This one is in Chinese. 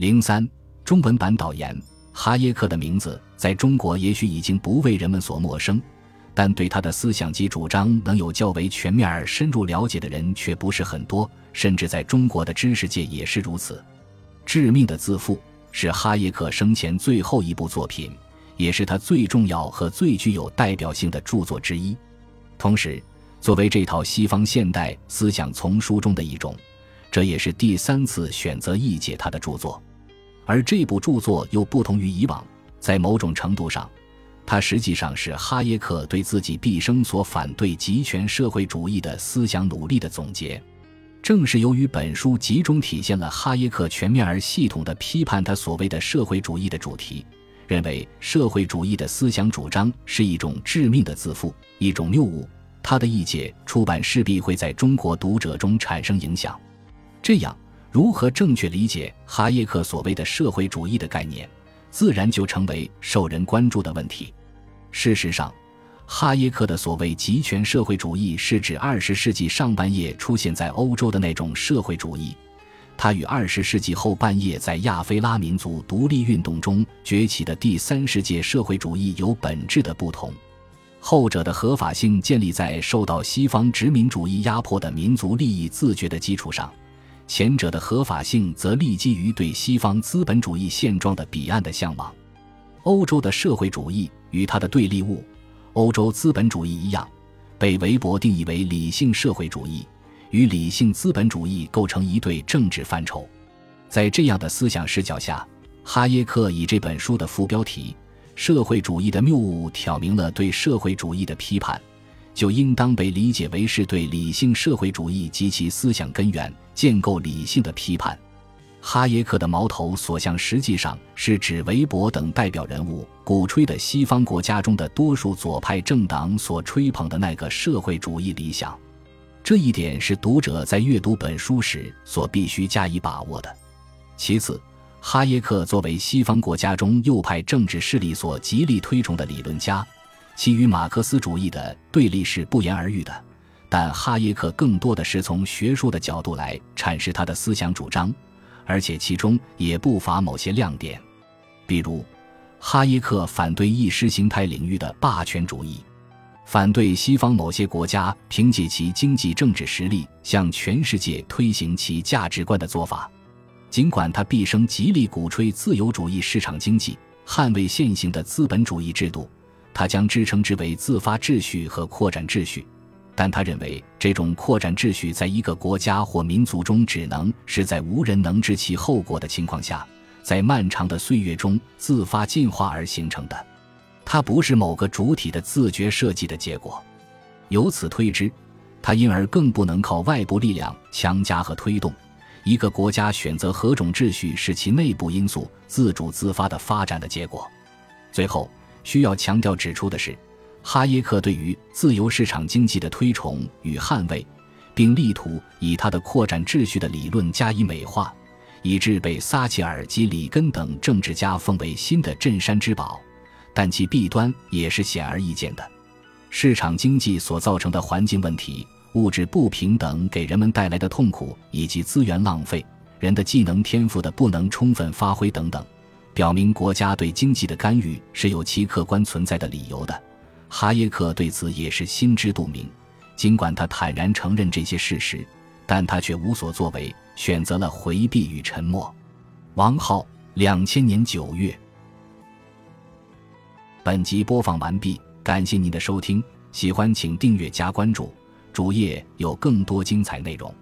零三中文版导言：哈耶克的名字在中国也许已经不为人们所陌生，但对他的思想及主张能有较为全面而深入了解的人却不是很多，甚至在中国的知识界也是如此。《致命的自负》是哈耶克生前最后一部作品，也是他最重要和最具有代表性的著作之一。同时，作为这套西方现代思想丛书中的一种，这也是第三次选择译解他的著作。而这部著作又不同于以往，在某种程度上，它实际上是哈耶克对自己毕生所反对极权社会主义的思想努力的总结。正是由于本书集中体现了哈耶克全面而系统的批判他所谓的社会主义的主题，认为社会主义的思想主张是一种致命的自负，一种谬误。他的译解出版势必会在中国读者中产生影响。这样，如何正确理解哈耶克所谓的社会主义的概念，自然就成为受人关注的问题。事实上，哈耶克的所谓极权社会主义，是指二十世纪上半叶出现在欧洲的那种社会主义，它与二十世纪后半叶在亚非拉民族独立运动中崛起的第三世界社会主义有本质的不同。后者的合法性建立在受到西方殖民主义压迫的民族利益自觉的基础上，前者的合法性则立基于对西方资本主义现状的彼岸的向往。欧洲的社会主义与它的对立物——欧洲资本主义一样，被韦伯定义为理性社会主义，与理性资本主义构成一对政治范畴。在这样的思想视角下，哈耶克以这本书的副标题。社会主义的谬误挑明了对社会主义的批判，就应当被理解为是对理性社会主义及其思想根源建构理性的批判。哈耶克的矛头所向，实际上是指韦伯等代表人物鼓吹的西方国家中的多数左派政党所吹捧的那个社会主义理想。这一点是读者在阅读本书时所必须加以把握的。其次。哈耶克作为西方国家中右派政治势力所极力推崇的理论家，其与马克思主义的对立是不言而喻的。但哈耶克更多的是从学术的角度来阐释他的思想主张，而且其中也不乏某些亮点。比如，哈耶克反对意识形态领域的霸权主义，反对西方某些国家凭借其经济政治实力向全世界推行其价值观的做法。尽管他毕生极力鼓吹自由主义市场经济，捍卫现行的资本主义制度，他将之称之为自发秩序和扩展秩序。但他认为，这种扩展秩序在一个国家或民族中，只能是在无人能知其后果的情况下，在漫长的岁月中自发进化而形成的。它不是某个主体的自觉设计的结果。由此推之，它因而更不能靠外部力量强加和推动。一个国家选择何种秩序是其内部因素自主自发的发展的结果。最后需要强调指出的是，哈耶克对于自由市场经济的推崇与捍卫，并力图以他的扩展秩序的理论加以美化，以致被撒切尔及里根等政治家奉为新的镇山之宝。但其弊端也是显而易见的，市场经济所造成的环境问题。物质不平等给人们带来的痛苦，以及资源浪费、人的技能天赋的不能充分发挥等等，表明国家对经济的干预是有其客观存在的理由的。哈耶克对此也是心知肚明，尽管他坦然承认这些事实，但他却无所作为，选择了回避与沉默。王浩，两千年九月。本集播放完毕，感谢您的收听，喜欢请订阅加关注。主页有更多精彩内容。